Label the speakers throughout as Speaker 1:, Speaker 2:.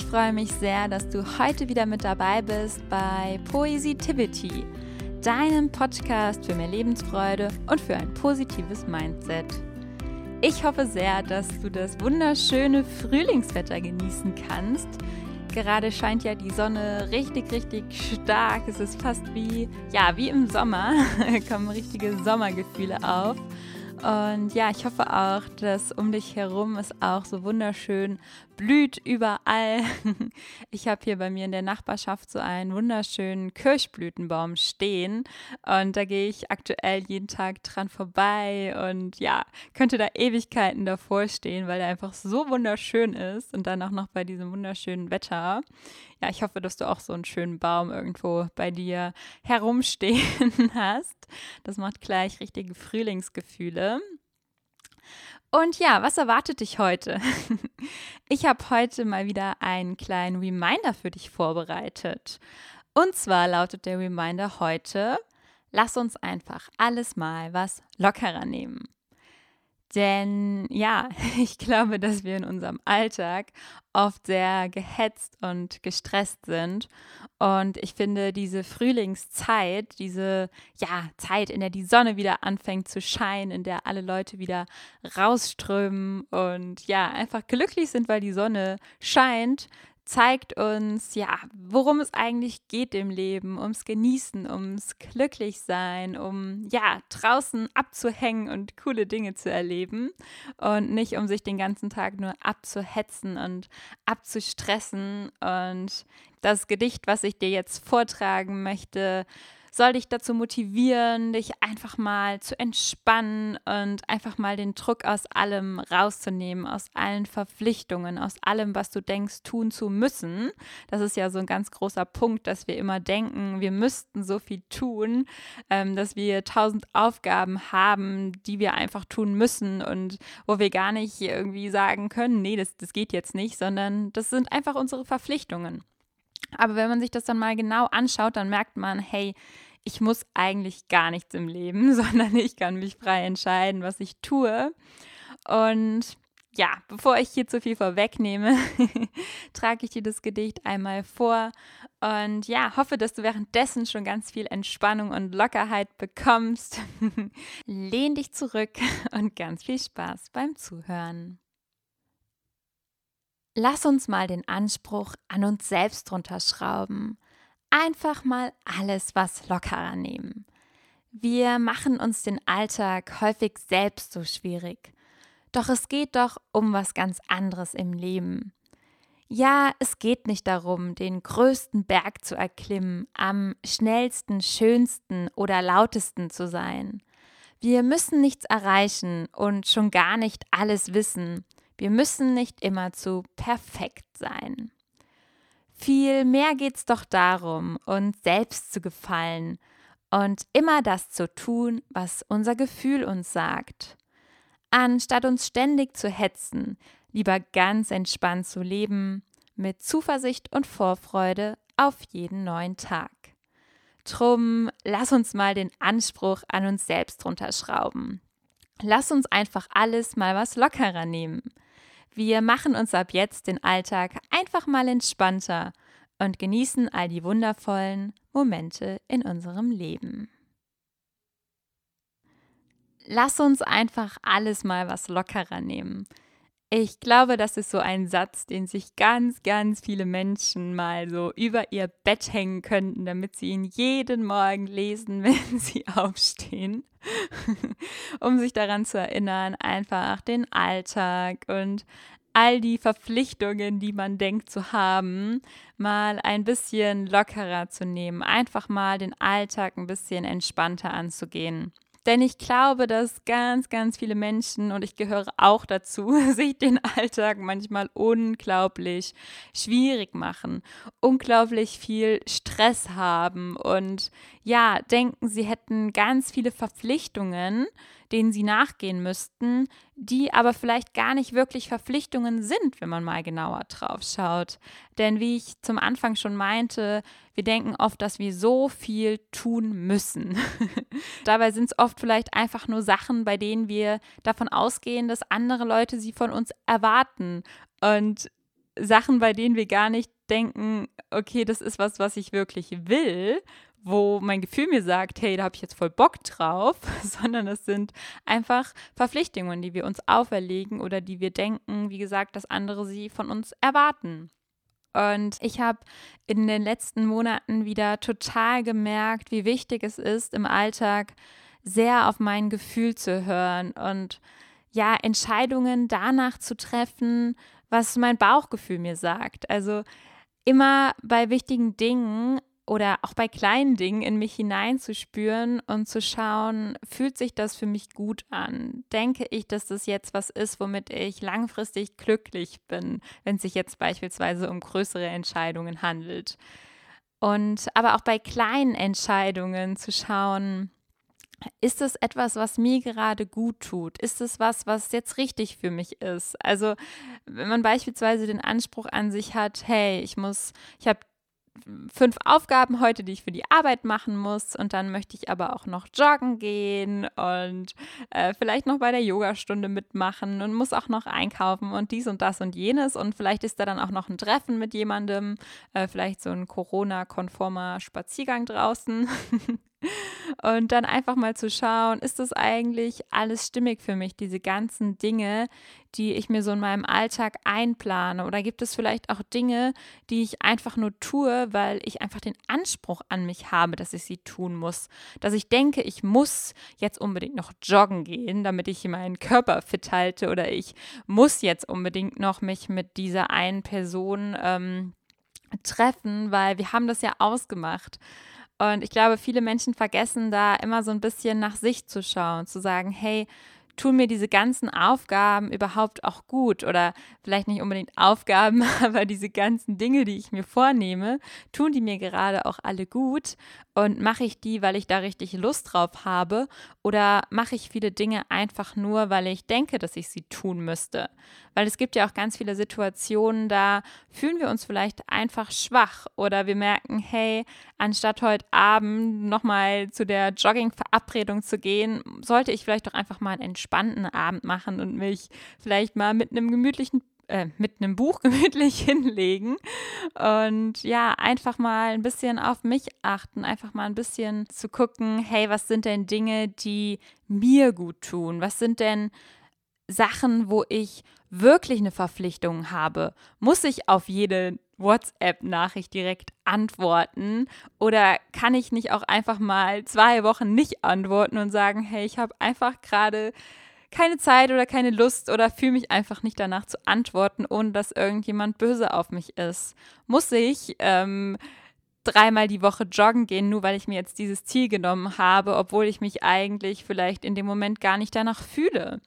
Speaker 1: Ich freue mich sehr, dass du heute wieder mit dabei bist bei Poesitivity, deinem Podcast für mehr Lebensfreude und für ein positives Mindset. Ich hoffe sehr, dass du das wunderschöne Frühlingswetter genießen kannst. Gerade scheint ja die Sonne richtig, richtig stark. Es ist fast wie, ja, wie im Sommer. kommen richtige Sommergefühle auf. Und ja, ich hoffe auch, dass um dich herum es auch so wunderschön blüht überall. Ich habe hier bei mir in der Nachbarschaft so einen wunderschönen Kirschblütenbaum stehen und da gehe ich aktuell jeden Tag dran vorbei und ja, könnte da Ewigkeiten davor stehen, weil er einfach so wunderschön ist und dann auch noch bei diesem wunderschönen Wetter. Ja, ich hoffe, dass du auch so einen schönen Baum irgendwo bei dir herumstehen hast. Das macht gleich richtige Frühlingsgefühle. Und ja, was erwartet dich heute? Ich habe heute mal wieder einen kleinen Reminder für dich vorbereitet. Und zwar lautet der Reminder heute, lass uns einfach alles mal was lockerer nehmen. Denn ja, ich glaube, dass wir in unserem Alltag oft sehr gehetzt und gestresst sind. Und ich finde, diese Frühlingszeit, diese ja, Zeit, in der die Sonne wieder anfängt zu scheinen, in der alle Leute wieder rausströmen und ja, einfach glücklich sind, weil die Sonne scheint, zeigt uns, ja, worum es eigentlich geht im Leben, ums Genießen, ums Glücklichsein, um, ja, draußen abzuhängen und coole Dinge zu erleben und nicht um sich den ganzen Tag nur abzuhetzen und abzustressen. Und das Gedicht, was ich dir jetzt vortragen möchte, soll dich dazu motivieren, dich einfach mal zu entspannen und einfach mal den Druck aus allem rauszunehmen, aus allen Verpflichtungen, aus allem, was du denkst, tun zu müssen. Das ist ja so ein ganz großer Punkt, dass wir immer denken, wir müssten so viel tun, ähm, dass wir tausend Aufgaben haben, die wir einfach tun müssen und wo wir gar nicht irgendwie sagen können, nee, das, das geht jetzt nicht, sondern das sind einfach unsere Verpflichtungen. Aber wenn man sich das dann mal genau anschaut, dann merkt man, hey, ich muss eigentlich gar nichts im Leben, sondern ich kann mich frei entscheiden, was ich tue. Und ja, bevor ich hier zu viel vorwegnehme, trage ich dir das Gedicht einmal vor und ja, hoffe, dass du währenddessen schon ganz viel Entspannung und Lockerheit bekommst. Lehn dich zurück und ganz viel Spaß beim Zuhören. Lass uns mal den Anspruch an uns selbst runterschrauben. Einfach mal alles was lockerer nehmen. Wir machen uns den Alltag häufig selbst so schwierig. Doch es geht doch um was ganz anderes im Leben. Ja, es geht nicht darum, den größten Berg zu erklimmen, am schnellsten, schönsten oder lautesten zu sein. Wir müssen nichts erreichen und schon gar nicht alles wissen. Wir müssen nicht immerzu perfekt sein. Vielmehr geht es doch darum, uns selbst zu gefallen und immer das zu tun, was unser Gefühl uns sagt. Anstatt uns ständig zu hetzen, lieber ganz entspannt zu leben, mit Zuversicht und Vorfreude auf jeden neuen Tag. Drum, lass uns mal den Anspruch an uns selbst runterschrauben. Lass uns einfach alles mal was lockerer nehmen. Wir machen uns ab jetzt den Alltag einfach mal entspannter und genießen all die wundervollen Momente in unserem Leben. Lass uns einfach alles mal was lockerer nehmen. Ich glaube, das ist so ein Satz, den sich ganz, ganz viele Menschen mal so über ihr Bett hängen könnten, damit sie ihn jeden Morgen lesen, wenn sie aufstehen, um sich daran zu erinnern, einfach den Alltag und all die Verpflichtungen, die man denkt zu haben, mal ein bisschen lockerer zu nehmen, einfach mal den Alltag ein bisschen entspannter anzugehen. Denn ich glaube, dass ganz, ganz viele Menschen, und ich gehöre auch dazu, sich den Alltag manchmal unglaublich schwierig machen, unglaublich viel Stress haben und ja, denken, sie hätten ganz viele Verpflichtungen, denen sie nachgehen müssten, die aber vielleicht gar nicht wirklich Verpflichtungen sind, wenn man mal genauer drauf schaut. Denn wie ich zum Anfang schon meinte, wir denken oft, dass wir so viel tun müssen. Dabei sind es oft vielleicht einfach nur Sachen, bei denen wir davon ausgehen, dass andere Leute sie von uns erwarten. Und Sachen, bei denen wir gar nicht denken, okay, das ist was, was ich wirklich will, wo mein Gefühl mir sagt, hey, da habe ich jetzt voll Bock drauf, sondern es sind einfach Verpflichtungen, die wir uns auferlegen oder die wir denken, wie gesagt, dass andere sie von uns erwarten. Und ich habe in den letzten Monaten wieder total gemerkt, wie wichtig es ist, im Alltag sehr auf mein Gefühl zu hören und ja, Entscheidungen danach zu treffen, was mein Bauchgefühl mir sagt. Also immer bei wichtigen Dingen oder auch bei kleinen Dingen in mich hineinzuspüren und zu schauen, fühlt sich das für mich gut an? Denke ich, dass das jetzt was ist, womit ich langfristig glücklich bin, wenn es sich jetzt beispielsweise um größere Entscheidungen handelt? Und aber auch bei kleinen Entscheidungen zu schauen, ist es etwas, was mir gerade gut tut? Ist es was, was jetzt richtig für mich ist? Also, wenn man beispielsweise den Anspruch an sich hat, hey, ich muss, ich habe fünf Aufgaben heute, die ich für die Arbeit machen muss. Und dann möchte ich aber auch noch joggen gehen und äh, vielleicht noch bei der Yogastunde mitmachen und muss auch noch einkaufen und dies und das und jenes. Und vielleicht ist da dann auch noch ein Treffen mit jemandem, äh, vielleicht so ein Corona-konformer Spaziergang draußen. Und dann einfach mal zu schauen, ist das eigentlich alles stimmig für mich, diese ganzen Dinge, die ich mir so in meinem Alltag einplane? Oder gibt es vielleicht auch Dinge, die ich einfach nur tue, weil ich einfach den Anspruch an mich habe, dass ich sie tun muss? Dass ich denke, ich muss jetzt unbedingt noch joggen gehen, damit ich meinen Körper fit halte oder ich muss jetzt unbedingt noch mich mit dieser einen Person ähm, treffen, weil wir haben das ja ausgemacht. Und ich glaube, viele Menschen vergessen da immer so ein bisschen nach sich zu schauen, zu sagen, hey, tun mir diese ganzen Aufgaben überhaupt auch gut? Oder vielleicht nicht unbedingt Aufgaben, aber diese ganzen Dinge, die ich mir vornehme, tun die mir gerade auch alle gut? Und mache ich die, weil ich da richtig Lust drauf habe? Oder mache ich viele Dinge einfach nur, weil ich denke, dass ich sie tun müsste? Weil es gibt ja auch ganz viele Situationen, da fühlen wir uns vielleicht einfach schwach oder wir merken, hey, anstatt heute Abend nochmal zu der Jogging-Verabredung zu gehen, sollte ich vielleicht doch einfach mal einen entspannten Abend machen und mich vielleicht mal mit einem gemütlichen äh, mit einem Buch gemütlich hinlegen und ja, einfach mal ein bisschen auf mich achten, einfach mal ein bisschen zu gucken, hey, was sind denn Dinge, die mir gut tun? Was sind denn Sachen, wo ich wirklich eine Verpflichtung habe? Muss ich auf jede WhatsApp-Nachricht direkt antworten? Oder kann ich nicht auch einfach mal zwei Wochen nicht antworten und sagen, hey, ich habe einfach gerade keine Zeit oder keine Lust oder fühle mich einfach nicht danach zu antworten, ohne dass irgendjemand böse auf mich ist. Muss ich ähm, dreimal die Woche joggen gehen, nur weil ich mir jetzt dieses Ziel genommen habe, obwohl ich mich eigentlich vielleicht in dem Moment gar nicht danach fühle?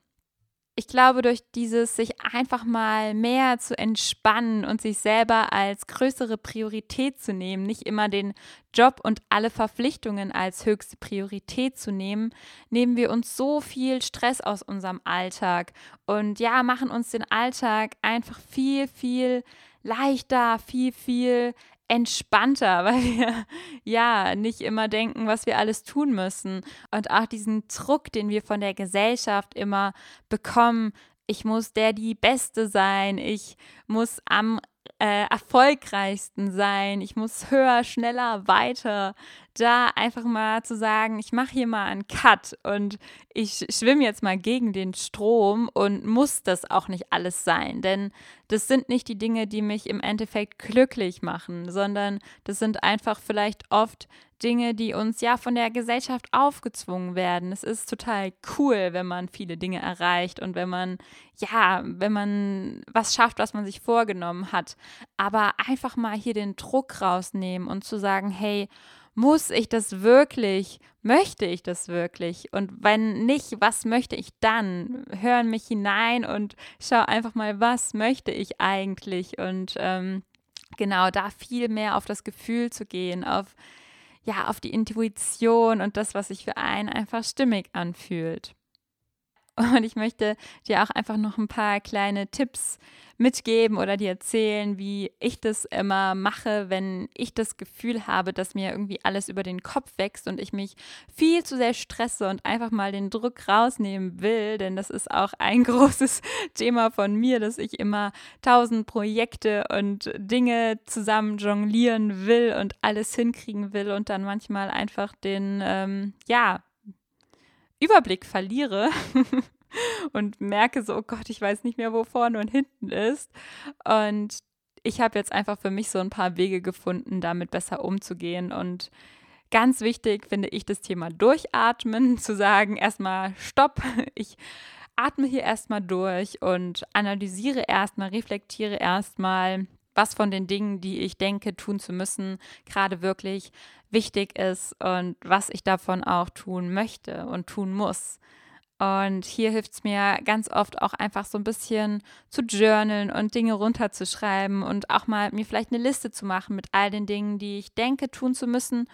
Speaker 1: Ich glaube, durch dieses sich einfach mal mehr zu entspannen und sich selber als größere Priorität zu nehmen, nicht immer den Job und alle Verpflichtungen als höchste Priorität zu nehmen, nehmen wir uns so viel Stress aus unserem Alltag und ja, machen uns den Alltag einfach viel, viel leichter, viel, viel entspannter, weil wir ja nicht immer denken, was wir alles tun müssen. Und auch diesen Druck, den wir von der Gesellschaft immer bekommen, ich muss der die Beste sein, ich muss am äh, erfolgreichsten sein, ich muss höher, schneller, weiter. Da einfach mal zu sagen, ich mache hier mal einen Cut und ich schwimme jetzt mal gegen den Strom und muss das auch nicht alles sein, denn das sind nicht die Dinge, die mich im Endeffekt glücklich machen, sondern das sind einfach vielleicht oft Dinge, die uns ja von der Gesellschaft aufgezwungen werden. Es ist total cool, wenn man viele Dinge erreicht und wenn man, ja, wenn man was schafft, was man sich vorgenommen hat. Aber einfach mal hier den Druck rausnehmen und zu sagen, hey, muss ich das wirklich? Möchte ich das wirklich? Und wenn nicht, was möchte ich dann? Hör in mich hinein und schau einfach mal, was möchte ich eigentlich? Und ähm, genau da viel mehr auf das Gefühl zu gehen, auf ja, auf die Intuition und das, was sich für einen einfach stimmig anfühlt. Und ich möchte dir auch einfach noch ein paar kleine Tipps mitgeben oder dir erzählen, wie ich das immer mache, wenn ich das Gefühl habe, dass mir irgendwie alles über den Kopf wächst und ich mich viel zu sehr stresse und einfach mal den Druck rausnehmen will. Denn das ist auch ein großes Thema von mir, dass ich immer tausend Projekte und Dinge zusammen jonglieren will und alles hinkriegen will und dann manchmal einfach den, ähm, ja, Überblick verliere und merke so, oh Gott, ich weiß nicht mehr, wo vorne und hinten ist. Und ich habe jetzt einfach für mich so ein paar Wege gefunden, damit besser umzugehen. Und ganz wichtig finde ich das Thema Durchatmen, zu sagen, erstmal Stopp, ich atme hier erstmal durch und analysiere erstmal, reflektiere erstmal, was von den Dingen, die ich denke, tun zu müssen, gerade wirklich wichtig ist und was ich davon auch tun möchte und tun muss. Und hier hilft es mir ganz oft auch einfach so ein bisschen zu journalen und Dinge runterzuschreiben und auch mal mir vielleicht eine Liste zu machen mit all den Dingen, die ich denke tun zu müssen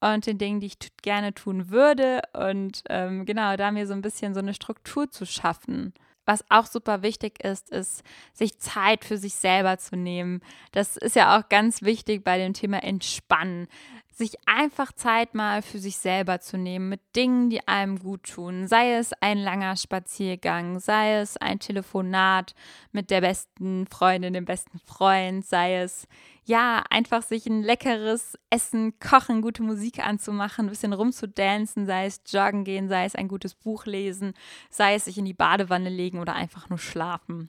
Speaker 1: und den Dingen, die ich gerne tun würde. Und ähm, genau, da mir so ein bisschen so eine Struktur zu schaffen. Was auch super wichtig ist, ist, sich Zeit für sich selber zu nehmen. Das ist ja auch ganz wichtig bei dem Thema Entspannen sich einfach Zeit mal für sich selber zu nehmen mit Dingen, die einem gut tun. Sei es ein langer Spaziergang, sei es ein Telefonat mit der besten Freundin, dem besten Freund, sei es ja, einfach sich ein leckeres Essen, Kochen, gute Musik anzumachen, ein bisschen rumzudancen, sei es joggen gehen, sei es ein gutes Buch lesen, sei es sich in die Badewanne legen oder einfach nur schlafen.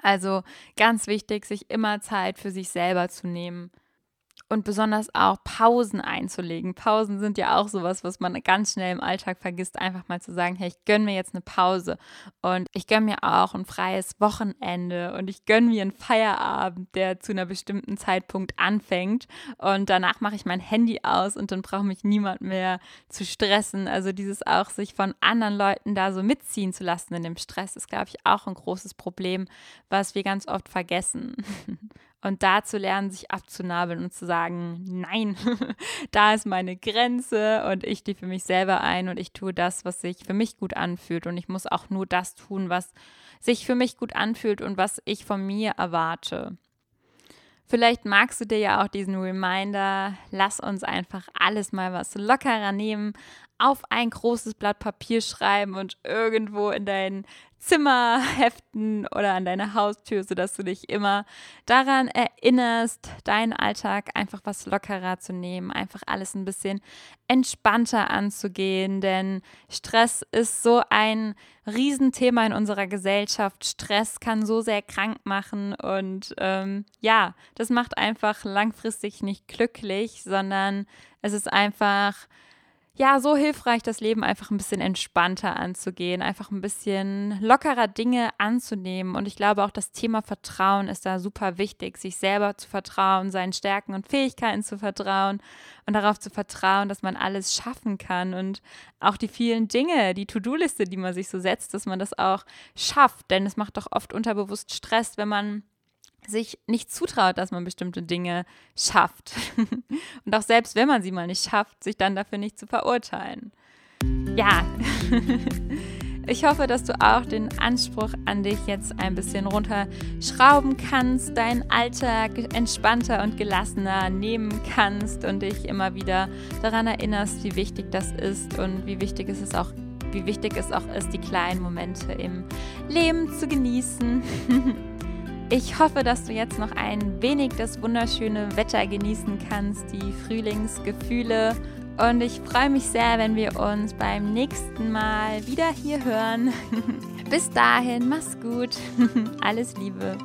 Speaker 1: Also ganz wichtig, sich immer Zeit für sich selber zu nehmen und besonders auch Pausen einzulegen. Pausen sind ja auch sowas, was man ganz schnell im Alltag vergisst, einfach mal zu sagen, hey, ich gönne mir jetzt eine Pause und ich gönne mir auch ein freies Wochenende und ich gönne mir einen Feierabend, der zu einer bestimmten Zeitpunkt anfängt und danach mache ich mein Handy aus und dann braucht mich niemand mehr zu stressen. Also dieses auch sich von anderen Leuten da so mitziehen zu lassen in dem Stress ist, glaube ich, auch ein großes Problem, was wir ganz oft vergessen. Und da zu lernen, sich abzunabeln und zu sagen, nein, da ist meine Grenze und ich stehe für mich selber ein und ich tue das, was sich für mich gut anfühlt. Und ich muss auch nur das tun, was sich für mich gut anfühlt und was ich von mir erwarte. Vielleicht magst du dir ja auch diesen Reminder, lass uns einfach alles mal was lockerer nehmen, auf ein großes Blatt Papier schreiben und irgendwo in dein Zimmer heften oder an deine Haustür, sodass du dich immer daran erinnerst, deinen Alltag einfach was lockerer zu nehmen, einfach alles ein bisschen entspannter anzugehen, denn Stress ist so ein Riesenthema in unserer Gesellschaft. Stress kann so sehr krank machen und ähm, ja, das macht einfach langfristig nicht glücklich, sondern es ist einfach ja, so hilfreich, das Leben einfach ein bisschen entspannter anzugehen, einfach ein bisschen lockerer Dinge anzunehmen. Und ich glaube auch, das Thema Vertrauen ist da super wichtig, sich selber zu vertrauen, seinen Stärken und Fähigkeiten zu vertrauen und darauf zu vertrauen, dass man alles schaffen kann und auch die vielen Dinge, die To-Do-Liste, die man sich so setzt, dass man das auch schafft. Denn es macht doch oft unterbewusst Stress, wenn man sich nicht zutraut, dass man bestimmte Dinge schafft. Und auch selbst wenn man sie mal nicht schafft, sich dann dafür nicht zu verurteilen. Ja, ich hoffe, dass du auch den Anspruch an dich jetzt ein bisschen runterschrauben kannst, deinen Alltag entspannter und gelassener nehmen kannst und dich immer wieder daran erinnerst, wie wichtig das ist und wie wichtig es ist auch wie wichtig es auch ist, die kleinen Momente im Leben zu genießen. Ich hoffe, dass du jetzt noch ein wenig das wunderschöne Wetter genießen kannst, die Frühlingsgefühle. Und ich freue mich sehr, wenn wir uns beim nächsten Mal wieder hier hören. Bis dahin, mach's gut. Alles Liebe.